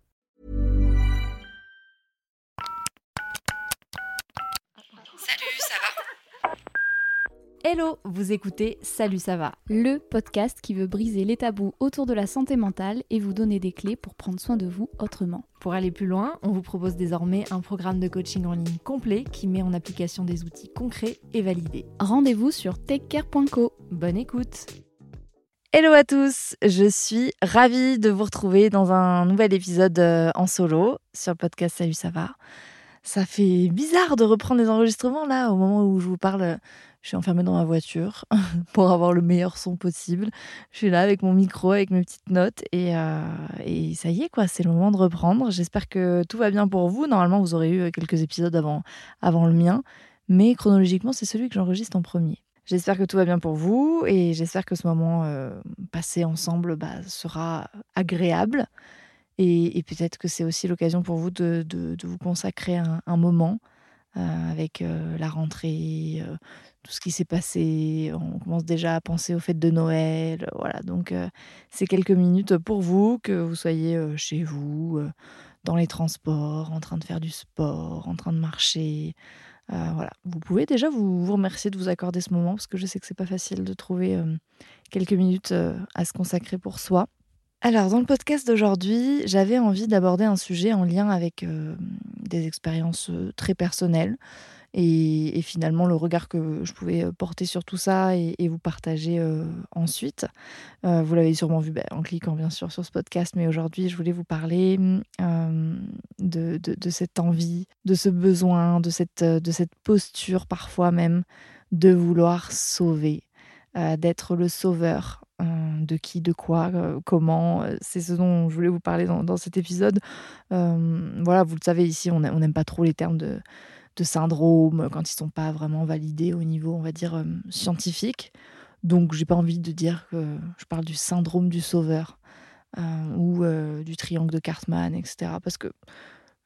Salut, Hello, vous écoutez Salut ça va, le podcast qui veut briser les tabous autour de la santé mentale et vous donner des clés pour prendre soin de vous autrement. Pour aller plus loin, on vous propose désormais un programme de coaching en ligne complet qui met en application des outils concrets et validés. Rendez-vous sur takecare.co. Bonne écoute Hello à tous, je suis ravie de vous retrouver dans un nouvel épisode euh, en solo sur le podcast Salut ça va. Ça fait bizarre de reprendre les enregistrements là au moment où je vous parle. Je suis enfermée dans ma voiture pour avoir le meilleur son possible. Je suis là avec mon micro, avec mes petites notes et, euh, et ça y est quoi, c'est le moment de reprendre. J'espère que tout va bien pour vous. Normalement, vous aurez eu quelques épisodes avant, avant le mien, mais chronologiquement, c'est celui que j'enregistre en premier. J'espère que tout va bien pour vous et j'espère que ce moment euh, passé ensemble bah, sera agréable. Et, peut-être que c'est aussi l'occasion pour vous de, de, vous consacrer un, moment euh, avec euh, la rentrée, euh, tout ce qui s'est passé. On commence déjà à penser aux fêtes de Noël. Voilà, donc euh, c'est quelques minutes pour vous, que vous soyez euh, chez vous, euh, dans les transports, en train de faire du sport, en train de marcher. Euh, voilà, vous pouvez déjà vous, remercier de vous accorder ce moment parce que je sais que c'est pas facile de trouver euh, quelques minutes euh, à se consacrer pour soi. Alors, dans le podcast d'aujourd'hui, j'avais envie d'aborder un sujet en lien avec euh, des expériences euh, très personnelles et, finalement le regard que je pouvais euh, porter sur tout ça et, vous partager ensuite. Vous l'avez sûrement vu ben, en cliquant bien sûr sur ce podcast, mais aujourd'hui, je voulais vous parler de, cette envie, de ce besoin, de cette, posture parfois même de vouloir sauver, d'être le sauveur de qui, de quoi, euh, comment. euh, C'est ce dont je voulais vous parler dans, dans cet épisode. Euh, voilà, vous le savez, ici, on n'aime pas trop les termes de, de syndrome quand ils sont pas vraiment validés au niveau, on va dire, euh, scientifique. Donc, j'ai pas envie de dire que je parle du syndrome du sauveur euh, ou euh, du triangle de Cartman, etc. Parce que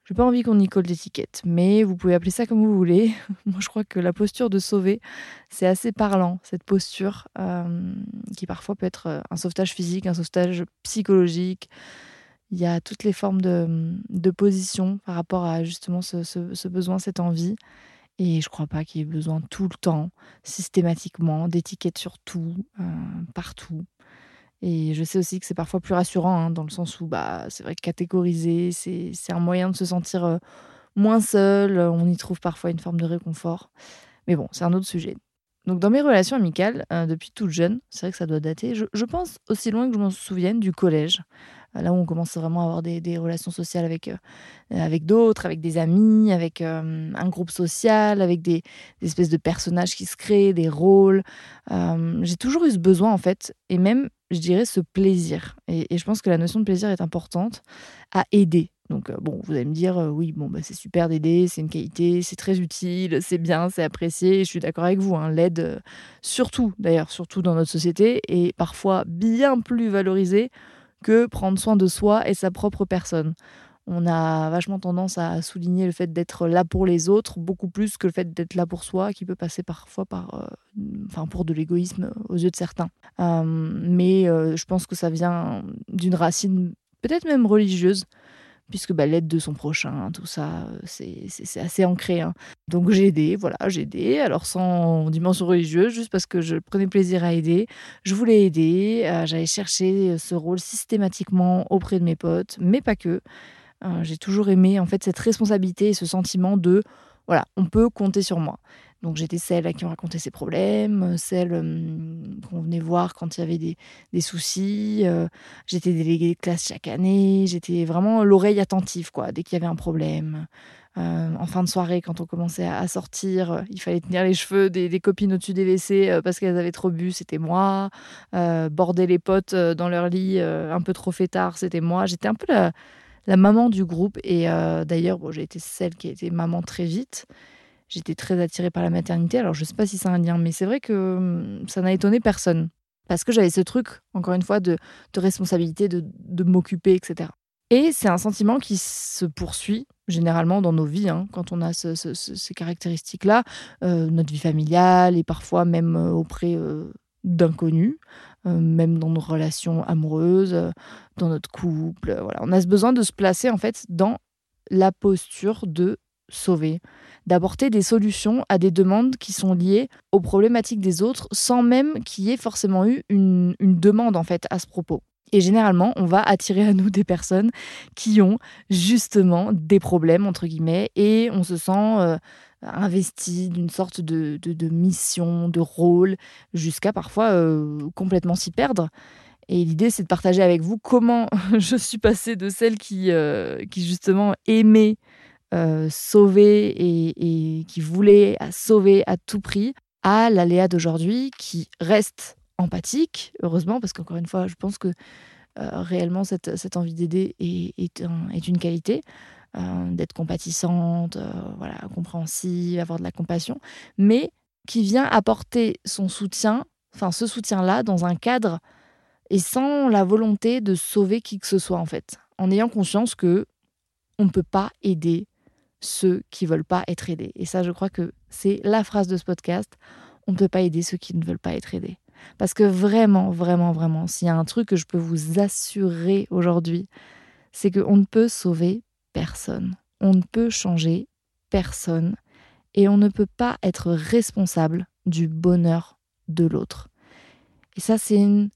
j'ai pas envie qu'on y colle d'étiquette. Mais vous pouvez appeler ça comme vous voulez. Moi, je crois que la posture de sauver, c'est assez parlant, cette posture euh, qui parfois peut être euh, un sauvetage physique, un sauvetage psychologique. Il y a toutes les formes de, de position par rapport à justement ce, ce- ce besoin, cette envie. Et je crois pas qu'il y ait besoin tout le temps, systématiquement, d'étiquettes sur tout, euh, partout. Et je sais aussi que c'est parfois plus rassurant, hein, dans le sens où bah, c'est vrai que catégoriser, c'est un moyen de se sentir moins seul. On y trouve parfois une forme de réconfort. Mais bon, c'est un autre sujet. Donc dans mes relations amicales, depuis toute jeune, c'est vrai que ça doit dater, je, pense aussi loin que je m'en souvienne du collège, là où on commence vraiment à avoir des, des relations sociales avec, avec d'autres, avec des amis, avec un groupe social, avec des, espèces de personnages qui se créent, des rôles. J'ai toujours eu ce besoin en fait, et même, je dirais, ce plaisir. Et, je pense que la notion de plaisir est importante à aider. Donc euh, bon, vous allez me dire, euh, oui, bon, bah, c'est super d'aider, c'est une qualité, c'est très utile, c'est bien, c'est apprécié. Je suis d'accord avec vous, hein, l'aide, euh, surtout d'ailleurs, surtout dans notre société, est parfois bien plus valorisée que prendre soin de soi et sa propre personne. On a vachement tendance à souligner le fait d'être là pour les autres beaucoup plus que le fait d'être là pour soi, qui peut passer parfois par, euh, enfin, pour de l'égoïsme aux yeux de certains. Euh, mais euh, je pense que ça vient d'une racine peut-être même religieuse, puisque bah, l'aide de son prochain, tout ça, euh, c'est assez ancré. hein. Donc j'ai aidé, voilà, j'ai aidé, alors sans dimension religieuse, juste parce que je prenais plaisir à aider. Je voulais aider, euh, j'allais chercher ce rôle systématiquement auprès de mes potes, mais pas que. Euh, j'ai toujours aimé en fait cette responsabilité et ce sentiment de voilà, on peut compter sur moi. Donc j'étais celle à qui on racontait ses problèmes, euh, celle hum, qu'on venait voir quand il y avait des, des soucis. euh, j'étais déléguée de classe chaque année, j'étais vraiment l'oreille attentive quoi, dès qu'il y avait un problème. Euh, en fin de soirée, quand on commençait à, sortir, euh, il fallait tenir les cheveux des, des copines au-dessus des WC euh, parce qu'elles avaient trop bu, c'était moi. Euh, border les potes euh, dans leur lit euh, un peu trop fait tard, c'était moi. J'étais un peu la, la maman du groupe. Et d'ailleurs, bon, j'ai été celle qui a été maman très vite. J'étais très attirée par la maternité. Alors, je ne sais pas si c'est un lien, mais c'est vrai que hum, ça n'a étonné personne. Parce que j'avais ce truc, encore une fois, de, responsabilité, de, m'occuper, etc. Et c'est un sentiment qui se poursuit généralement dans nos vies, hein, quand on a ces caractéristiques-là, euh, notre vie familiale et parfois même euh, auprès euh, d'inconnus, même dans nos relations amoureuses, dans notre couple. Voilà. On a ce besoin de se placer en fait dans la posture de sauver, d'apporter des solutions à des demandes qui sont liées aux problématiques des autres sans même qu'il y ait forcément eu une, demande en fait à ce propos. Et généralement, on va attirer à nous des personnes qui ont justement des problèmes, entre guillemets, et on se sent euh, investi d'une sorte de, mission, de rôle, jusqu'à parfois euh, complètement s'y perdre. Et l'idée, c'est de partager avec vous comment je suis passée de celle qui, euh, qui justement aimait euh, sauver et, qui voulait sauver à tout prix, à la Léa d'aujourd'hui qui reste empathique, heureusement, parce qu'encore une fois, je pense que réellement cette, cette envie d'aider est, est, une qualité, euh, d'être compatissante, voilà, compréhensive, avoir de la compassion, mais qui vient apporter son soutien, enfin ce soutien-là, dans un cadre et sans la volonté de sauver qui que ce soit en fait, en ayant conscience que on ne peut pas aider ceux qui veulent pas être aidés. Et ça, je crois que c'est la phrase de ce podcast. On ne peut pas aider ceux qui ne veulent pas être aidés. Parce que vraiment, vraiment, vraiment, s'il y a un truc que je peux vous assurer aujourd'hui, c'est qu'on ne peut sauver personne. On ne peut changer personne. Et on ne peut pas être responsable du bonheur de l'autre. Et ça, c'est une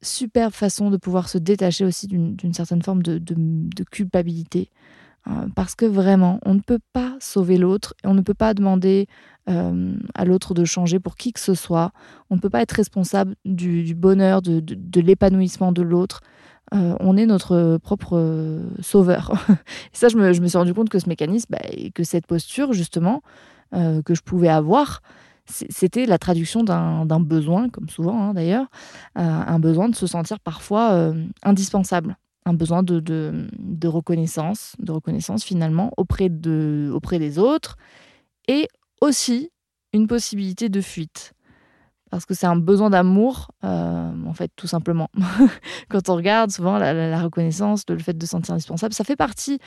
superbe façon de pouvoir se détacher aussi d'une certaine forme de, de culpabilité parce que vraiment, on ne peut pas sauver l'autre on ne peut pas demander euh, à l'autre de changer pour qui que ce soit. On ne peut pas être responsable du, bonheur, de, l'épanouissement de l'autre. Euh, on est notre propre sauveur. et ça, je me, suis rendu compte que ce mécanisme, bah, et que cette posture, justement, que je pouvais avoir, c'était la traduction d'un besoin, comme souvent hein, d'ailleurs, un besoin de se sentir parfois indispensable un besoin de, de, reconnaissance, de reconnaissance finalement auprès, de, auprès des autres, et aussi une possibilité de fuite. Parce que c'est un besoin d'amour, euh, en fait, tout simplement. Quand on regarde souvent la, reconnaissance, le fait de se sentir indispensable, ça fait partie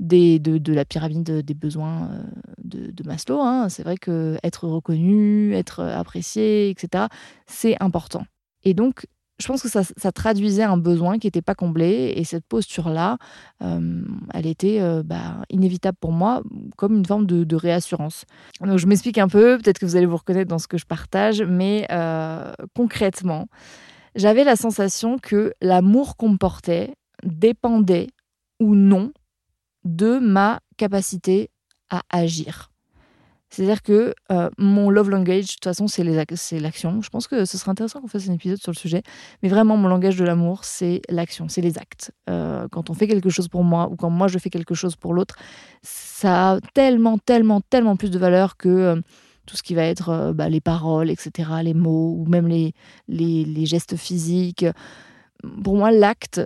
des, de, de, la pyramide des besoins euh, de, de Maslow. Hein. C'est vrai que être reconnu, être apprécié, etc., c'est important. Et donc, je pense que ça, traduisait un besoin qui n'était pas comblé et cette posture-là, euh, elle était euh, bah, inévitable pour moi comme une forme de, réassurance. Donc je m'explique un peu, peut-être que vous allez vous reconnaître dans ce que je partage, mais euh, concrètement, j'avais la sensation que l'amour qu'on me portait dépendait ou non de ma capacité à agir. C'est-à-dire que euh, mon love language, de toute façon, c'est l'action. Je pense que ce serait intéressant qu'on fasse un épisode sur le sujet. Mais vraiment, mon langage de l'amour, c'est l'action, c'est les actes. Euh, quand on fait quelque chose pour moi ou quand moi je fais quelque chose pour l'autre, ça a tellement, tellement, tellement plus de valeur que euh, tout ce qui va être bah, les paroles, etc., les mots ou même les, les, les gestes physiques. Pour moi, l'acte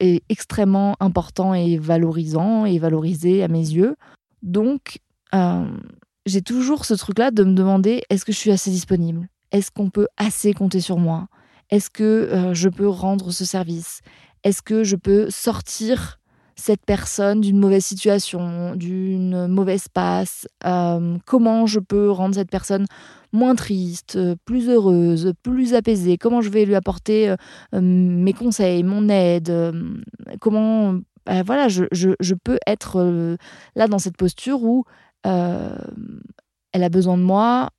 est extrêmement important et valorisant et valorisé à mes yeux. Donc, j'ai toujours ce truc-là de me demander est-ce que je suis assez disponible? Est-ce qu'on peut assez compter sur moi? Est-ce que euh, je peux rendre ce service? Est-ce que je peux sortir cette personne d'une mauvaise situation, d'une mauvaise passe? Euh, Comment je peux rendre cette personne moins triste, plus heureuse, plus apaisée? Comment je vais lui apporter euh, mes conseils, mon aide? Comment voilà, je, je, peux être là dans cette posture où euh, elle a besoin de moi.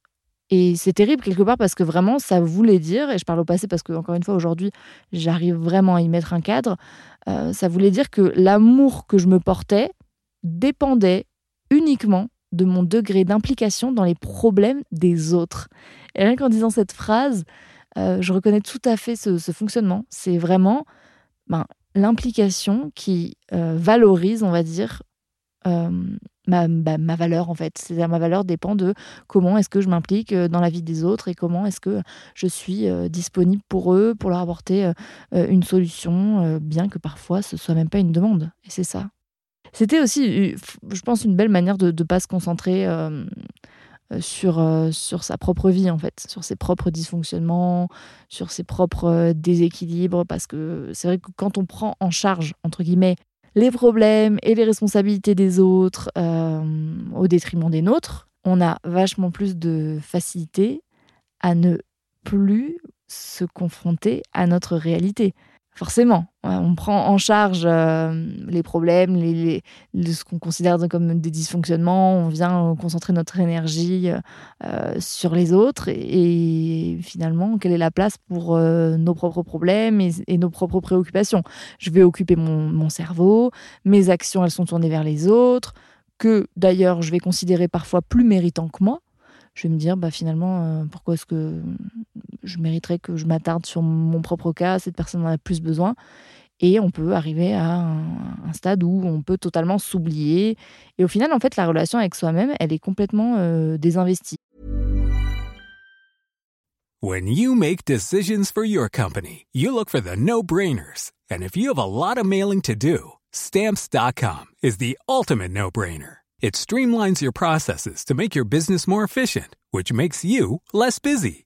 Et c'est terrible quelque part parce que vraiment, ça voulait dire, et je parle au passé parce que, encore une fois, aujourd'hui, j'arrive vraiment à y mettre un cadre, euh, ça voulait dire que l'amour que je me portais dépendait uniquement de mon degré d'implication dans les problèmes des autres. Et rien qu'en disant cette phrase, euh, je reconnais tout à fait ce, fonctionnement. C'est vraiment ben, l'implication qui valorise, on va dire, ma, bah, ma valeur en fait. C'est-à-dire ma valeur dépend de comment est-ce que je m'implique dans la vie des autres et comment est-ce que je suis disponible pour eux, pour leur apporter une solution, bien que parfois ce soit même pas une demande. Et c'est ça. C'était aussi, je pense, une belle manière de ne pas se concentrer sur, sur sa propre vie, en fait, sur ses propres dysfonctionnements, sur ses propres déséquilibres, parce que c'est vrai que quand on prend en charge, entre guillemets, les problèmes et les responsabilités des autres euh, au détriment des nôtres, on a vachement plus de facilité à ne plus se confronter à notre réalité forcément, on prend en charge euh, les problèmes, les, ce qu'on considère comme des dysfonctionnements, on vient concentrer notre énergie euh, sur les autres et, finalement, quelle est la place pour euh, nos propres problèmes et, nos propres préoccupations? Je vais occuper mon, cerveau, mes actions, elles sont tournées vers les autres, que d'ailleurs je vais considérer parfois plus méritants que moi. Je vais me dire bah finalement pourquoi est-ce que je mériterais que je m'attarde sur mon propre cas, cette personne en a plus besoin et on peut arriver à un, stade où on peut totalement s'oublier et au final en fait la relation avec soi-même, elle est complètement euh, désinvestie. When you make decisions for your company, you look for the no-brainers. And if you have a lot of mailing to do, stamps.com is the ultimate no-brainer. It streamlines your processes to make your business more efficient, which makes you less busy.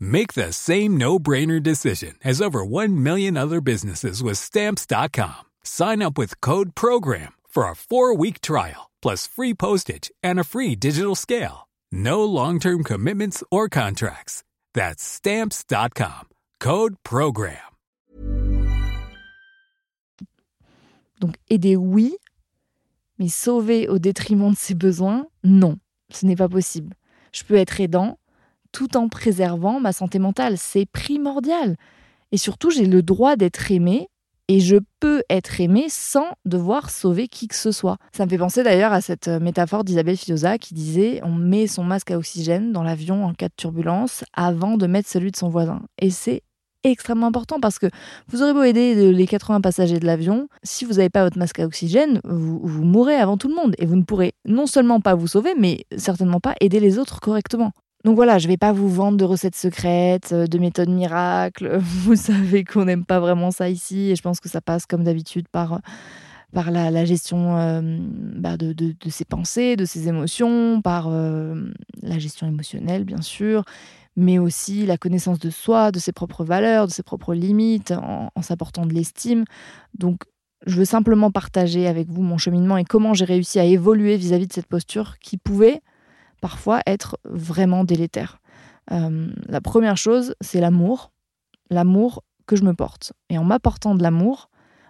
Make the same no-brainer decision as over 1 million other businesses with stamps.com. Sign up with code program for a 4-week trial plus free postage and a free digital scale. No long-term commitments or contracts. That's stamps.com. Code program. Donc aider oui, mais sauver au détriment de ses besoins, non. Ce n'est pas possible. Je peux être aidant tout en préservant ma santé mentale. C'est primordial. Et surtout, j'ai le droit d'être aimé et je peux être aimé sans devoir sauver qui que ce soit. Ça me fait penser d'ailleurs à cette euh, métaphore d'Isabelle Filosa qui disait on met son masque à oxygène dans l'avion en cas de turbulence avant de mettre celui de son voisin. Et c'est extrêmement important parce que vous aurez beau aider les 80 passagers de l'avion, si vous n'avez pas votre masque à oxygène, vous, vous, mourrez avant tout le monde et vous ne pourrez non seulement pas vous sauver, mais certainement pas aider les autres correctement. Donc voilà, je ne vais pas vous vendre de recettes secrètes, euh, de méthodes miracles. Vous savez qu'on n'aime pas vraiment ça ici et je pense que ça passe comme d'habitude par par la, gestion euh, bah, de, de, ses pensées, de ses émotions, par euh, la gestion émotionnelle, bien sûr, mais aussi la connaissance de soi, de ses propres valeurs, de ses propres limites, en, s'apportant de l'estime. Donc, je veux simplement partager avec vous mon cheminement et comment j'ai réussi à évoluer vis-à-vis de cette posture qui pouvait parfois être vraiment délétère. Euh, la première chose, c'est l'amour, l'amour que je me porte. Et en m'apportant de l'amour,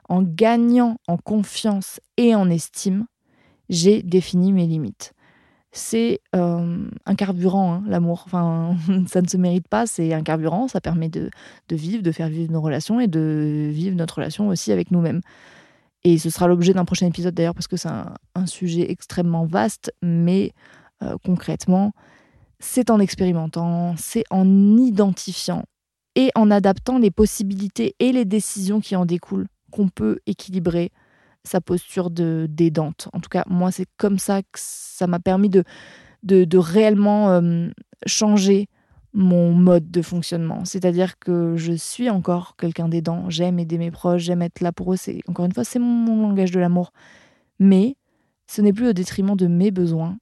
en gagnant en confiance et en estime, j'ai défini mes limites c'est euh, un carburant, hein, l'amour. Enfin, ça ne se mérite pas, c'est un carburant, ça permet de, vivre, de faire vivre nos relations et de vivre notre relation aussi avec nous-mêmes. Et ce sera l'objet d'un prochain épisode d'ailleurs, parce que c'est un, sujet extrêmement vaste, mais euh, concrètement, c'est en expérimentant, c'est en identifiant et en adaptant les possibilités et les décisions qui en découlent qu'on peut équilibrer sa posture de d'aidante. En tout cas, moi, c'est comme ça que ça m'a permis de, de, réellement euh, changer mon mode de fonctionnement. C'est-à-dire que je suis encore quelqu'un d'aidant. J'aime aider mes proches, j'aime être là pour eux. Encore une fois, c'est mon, langage de l'amour. Mais ce n'est plus au détriment de mes besoins.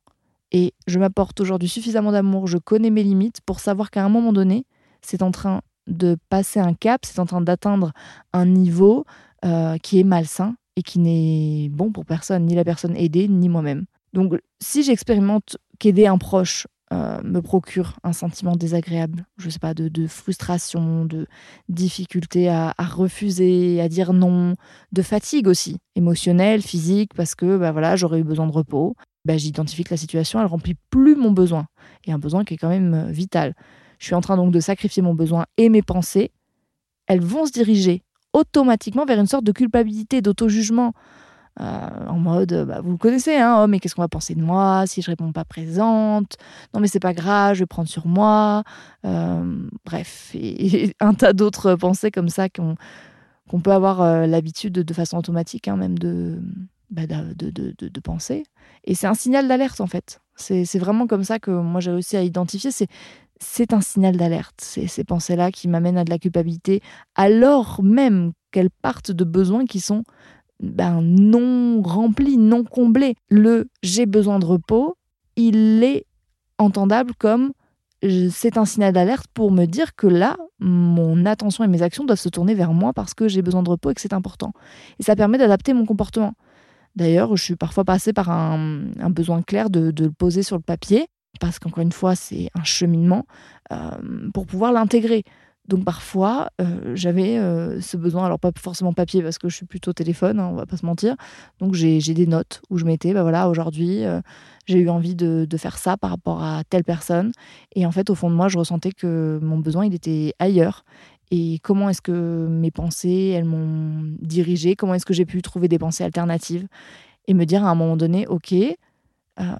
Et je m'apporte aujourd'hui suffisamment d'amour. Je connais mes limites pour savoir qu'à un moment donné, c'est en train de passer un cap, c'est en train d'atteindre un niveau euh, qui est malsain et qui n'est bon pour personne, ni la personne aidée, ni moi-même. Donc si j'expérimente qu'aider un proche euh, me procure un sentiment désagréable, je ne sais pas, de, frustration, de difficulté à, refuser, à dire non, de fatigue aussi, émotionnelle, physique, parce que bah voilà, j'aurais eu besoin de repos. Bah, J'identifie que la situation, elle remplit plus mon besoin, et un besoin qui est quand même euh, vital. je suis en train donc de sacrifier mon besoin et mes pensées, elles vont se diriger automatiquement vers une sorte de culpabilité, d'auto-jugement. Euh, en mode, bah, vous le connaissez, hein, oh, mais qu'est-ce qu'on va penser de moi si je réponds pas présente? Non, mais c'est pas grave, je vais prendre sur moi. Euh, bref, et, un tas d'autres pensées comme ça qu'on peut avoir euh, l'habitude de, façon automatique, hein, même de, bah, de, penser. Et c'est un signal d'alerte en fait. C'est vraiment comme ça que moi j'ai réussi à identifier. C'est un signal d'alerte, ces pensées-là qui m'amènent à de la culpabilité, alors même qu'elles partent de besoins qui sont ben, non rempli, non comblé. Le j'ai besoin de repos, il est entendable comme c'est un signal d'alerte pour me dire que là, mon attention et mes actions doivent se tourner vers moi parce que j'ai besoin de repos et que c'est important. Et ça permet d'adapter mon comportement. D'ailleurs, je suis parfois passée par un, besoin clair de, le poser sur le papier, parce qu'encore une fois, c'est un cheminement, euh, pour pouvoir l'intégrer. Donc parfois, euh, j'avais euh, ce besoin, alors pas forcément papier parce que je suis plutôt téléphone, hein, on va pas se mentir. Donc j'ai des notes où je mettais, bah voilà, aujourd'hui, j'ai eu envie de, faire ça par rapport à telle personne. Et en fait, au fond de moi, je ressentais que mon besoin, il était ailleurs. Et comment est-ce que mes pensées, elles m'ont dirigé Comment est-ce que j'ai pu trouver des pensées alternatives? Et me dire à un moment donné, ok,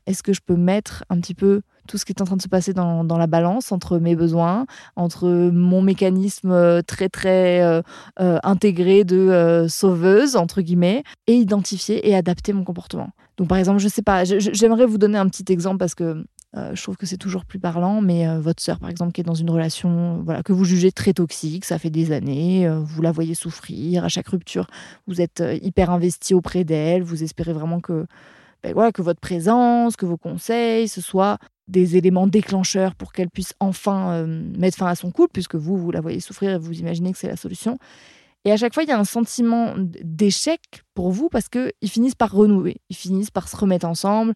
est-ce que je peux mettre un petit peu tout ce qui est en train de se passer dans, la balance entre mes besoins, entre mon mécanisme euh, très très euh, euh, intégré de sauveuse, entre guillemets, et identifier et adapter mon comportement? Donc par exemple, je sais pas, j'aimerais vous donner un petit exemple parce que je trouve que c'est toujours plus parlant, mais votre sœur, par exemple, qui est dans une relation voilà, que vous jugez très toxique, ça fait des années, vous la voyez souffrir, à chaque rupture, vous êtes hyper investi auprès d'elle, vous espérez vraiment que, ben, voilà, que votre présence, que vos conseils, ce soit des éléments déclencheurs pour qu'elle puisse enfin euh, mettre fin à son couple, puisque vous, vous la voyez souffrir et vous imaginez que c'est la solution. Et à chaque fois, il y a un sentiment d'échec pour vous parce qu'ils finissent par renouer, ils finissent par se remettre ensemble.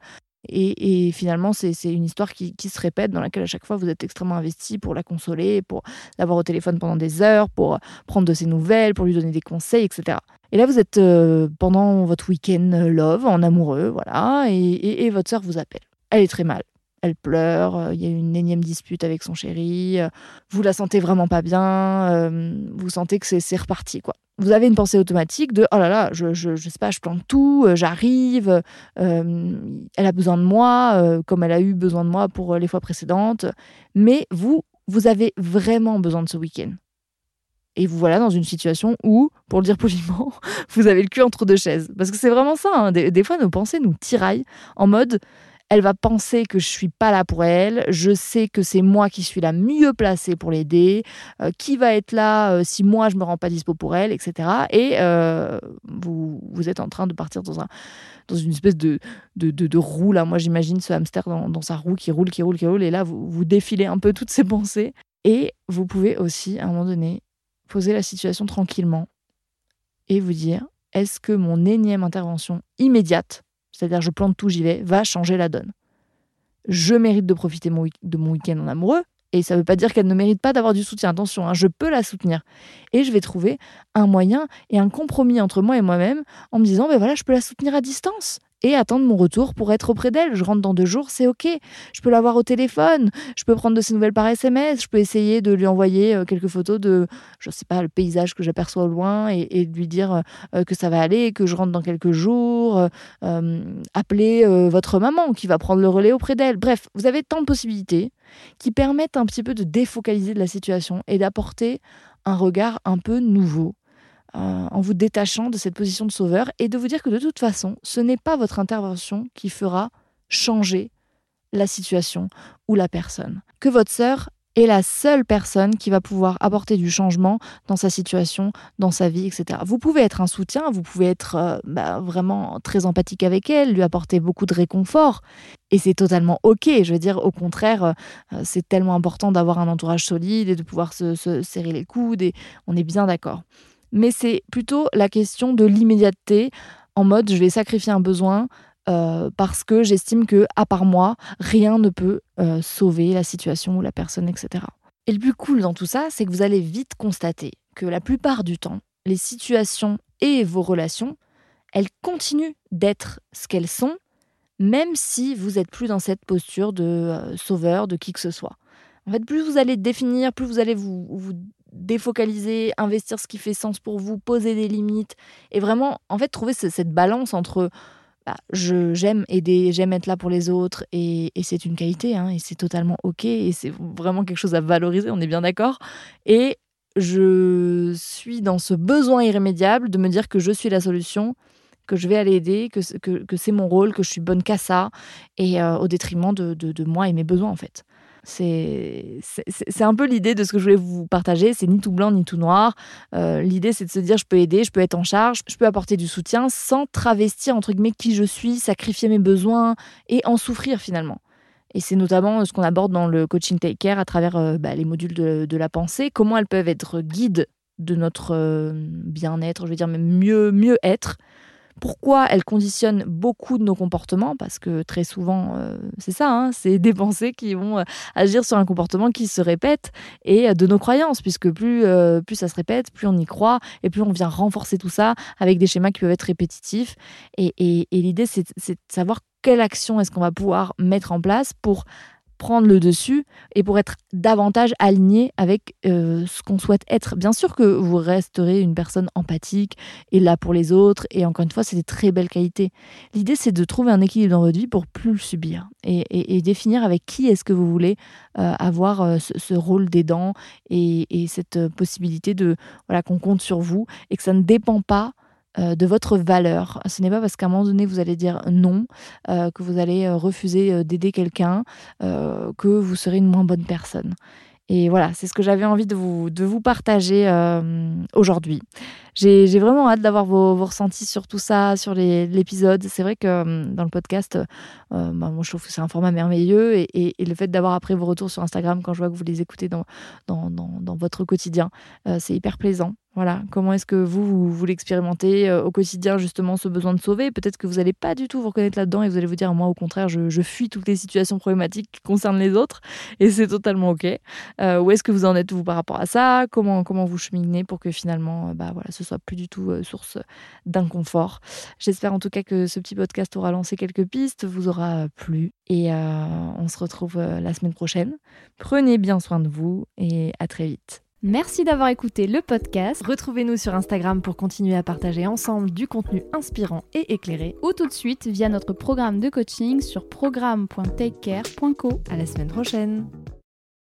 Et, finalement, c'est une histoire qui, se répète, dans laquelle à chaque fois, vous êtes extrêmement investi pour la consoler, pour l'avoir au téléphone pendant des heures, pour prendre de ses nouvelles, pour lui donner des conseils, etc. Et là, vous êtes euh, pendant votre week-end euh, love, en amoureux, voilà, et, et votre sœur vous appelle. Elle est très mal elle pleure, euh, il y a une énième dispute avec son chéri, euh, vous la sentez vraiment pas bien, euh, vous sentez que c'est reparti quoi. Vous avez une pensée automatique de oh là là, je, je, sais pas, je plante tout, j'arrive, elle a besoin de moi, comme elle a eu besoin de moi pour les fois précédentes, mais vous, vous avez vraiment besoin de ce week-end. Et vous voilà dans une situation où, pour le dire poliment, vous avez le cul entre deux chaises. Parce que c'est vraiment ça. Hein. des, fois, nos pensées nous tiraillent en mode elle va penser que je suis pas là pour elle. Je sais que c'est moi qui suis la mieux placée pour l'aider. Euh, qui va être là euh, si moi je me rends pas dispo pour elle, etc. Et euh, vous, vous êtes en train de partir dans un dans une espèce de, de, roue là. Moi j'imagine ce hamster dans, sa roue qui roule, qui roule, qui roule. Et là vous, vous défilez un peu toutes ces pensées. Et vous pouvez aussi à un moment donné poser la situation tranquillement et vous dire est-ce que mon énième intervention immédiate c'est-à-dire je plante tout, j'y vais, va changer la donne. Je mérite de profiter de mon week-end en amoureux, et ça ne veut pas dire qu'elle ne mérite pas d'avoir du soutien. Attention, hein, je peux la soutenir. Et je vais trouver un moyen et un compromis entre moi et moi-même en me disant, ben voilà, je peux la soutenir à distance et attendre mon retour pour être auprès d'elle. Je rentre dans deux jours, c'est ok. Je peux l'avoir au téléphone, je peux prendre de ses nouvelles par SMS, je peux essayer de lui envoyer euh, quelques photos de, je sais pas, le paysage que j'aperçois au loin et, de lui dire euh, que ça va aller, que je rentre dans quelques jours, euh, appeler votre maman qui va prendre le relais auprès d'elle. Bref, vous avez tant de possibilités qui permettent un petit peu de défocaliser de la situation et d'apporter un regard un peu nouveau euh, en vous détachant de cette position de sauveur et de vous dire que de toute façon, ce n'est pas votre intervention qui fera changer la situation ou la personne. Que votre sœur est la seule personne qui va pouvoir apporter du changement dans sa situation, dans sa vie, etc. Vous pouvez être un soutien, vous pouvez être euh, bah, vraiment très empathique avec elle, lui apporter beaucoup de réconfort, et c'est totalement ok. Je veux dire, au contraire, euh, c'est tellement important d'avoir un entourage solide et de pouvoir se serrer les coudes, et on est bien d'accord mais c'est plutôt la question de l'immédiateté, en mode je vais sacrifier un besoin euh, parce que j'estime que, à part moi, rien ne peut euh, sauver la situation ou la personne, etc. Et le plus cool dans tout ça, c'est que vous allez vite constater que la plupart du temps, les situations et vos relations, elles continuent d'être ce qu'elles sont, même si vous n'êtes plus dans cette posture de euh, sauveur de qui que ce soit. En fait, plus vous allez définir, plus vous allez vous, vous défocaliser, investir ce qui fait sens pour vous, poser des limites et vraiment, en fait, trouver cette balance entre bah, je j'aime aider, j'aime être là pour les autres et, c'est une qualité hein, et c'est totalement ok et c'est vraiment quelque chose à valoriser, on est bien d'accord. Et je suis dans ce besoin irrémédiable de me dire que je suis la solution, que je vais aller aider, que, que, c'est mon rôle, que je suis bonne qu'à ça et euh, au détriment de, de moi et mes besoins en fait. C'est un peu l'idée de ce que je voulais vous partager. C'est ni tout blanc ni tout noir. Euh, l'idée, c'est de se dire je peux aider, je peux être en charge, je peux apporter du soutien sans travestir entre guillemets qui je suis, sacrifier mes besoins et en souffrir finalement. Et c'est notamment ce qu'on aborde dans le coaching take care à travers euh, bah, les modules de, la pensée, comment elles peuvent être guides de notre euh, bien-être, je veux dire même mieux, mieux être, pourquoi elle conditionne beaucoup de nos comportements Parce que très souvent, euh, c'est ça, hein, c'est des pensées qui vont euh, agir sur un comportement qui se répète et euh, de nos croyances, puisque plus, ça se répète, plus on y croit et plus on vient renforcer tout ça avec des schémas qui peuvent être répétitifs. Et, et l'idée, c'est de savoir quelle action est-ce qu'on va pouvoir mettre en place pour prendre le dessus et pour être davantage aligné avec euh, ce qu'on souhaite être. Bien sûr que vous resterez une personne empathique et là pour les autres, et encore une fois, c'est des très belles qualités. L'idée, c'est de trouver un équilibre dans votre vie pour plus le subir et, définir avec qui est-ce que vous voulez euh, avoir euh, ce, rôle d'aidant et, et cette possibilité de voilà qu'on compte sur vous et que ça ne dépend pas euh, de votre valeur. Ce n'est pas parce qu'à un moment donné, vous allez dire non, euh, que vous allez euh, refuser d'aider quelqu'un, que vous serez une moins bonne personne. Et voilà, c'est ce que j'avais envie de vous, de vous partager aujourd'hui. J'ai vraiment hâte d'avoir vos, ressentis sur tout ça, sur l'épisode. C'est vrai que dans le podcast, bah, moi, je trouve que c'est un format merveilleux et, le fait d'avoir après vos retours sur Instagram quand je vois que vous les écoutez dans, dans, dans votre quotidien, c'est hyper plaisant. Voilà, comment est-ce que vous, vous, l'expérimentez euh, au quotidien, justement, ce besoin de sauver? Peut-être que vous n'allez pas du tout vous reconnaître là-dedans et vous allez vous dire, moi, au contraire, je, fuis toutes les situations problématiques qui concernent les autres et c'est totalement OK. Euh, où est-ce que vous en êtes, vous, par rapport à ça? Comment, comment vous cheminez pour que finalement, euh, bah, voilà, ce soit plus du tout source d'inconfort? J'espère en tout cas que ce petit podcast aura lancé quelques pistes, vous aura plu et on se retrouve la semaine prochaine. Prenez bien soin de vous et à très vite. Merci d'avoir écouté le podcast. Retrouvez-nous sur Instagram pour continuer à partager ensemble du contenu inspirant et éclairé ou tout de suite via notre programme de coaching sur programme.takecare.co. À la semaine prochaine.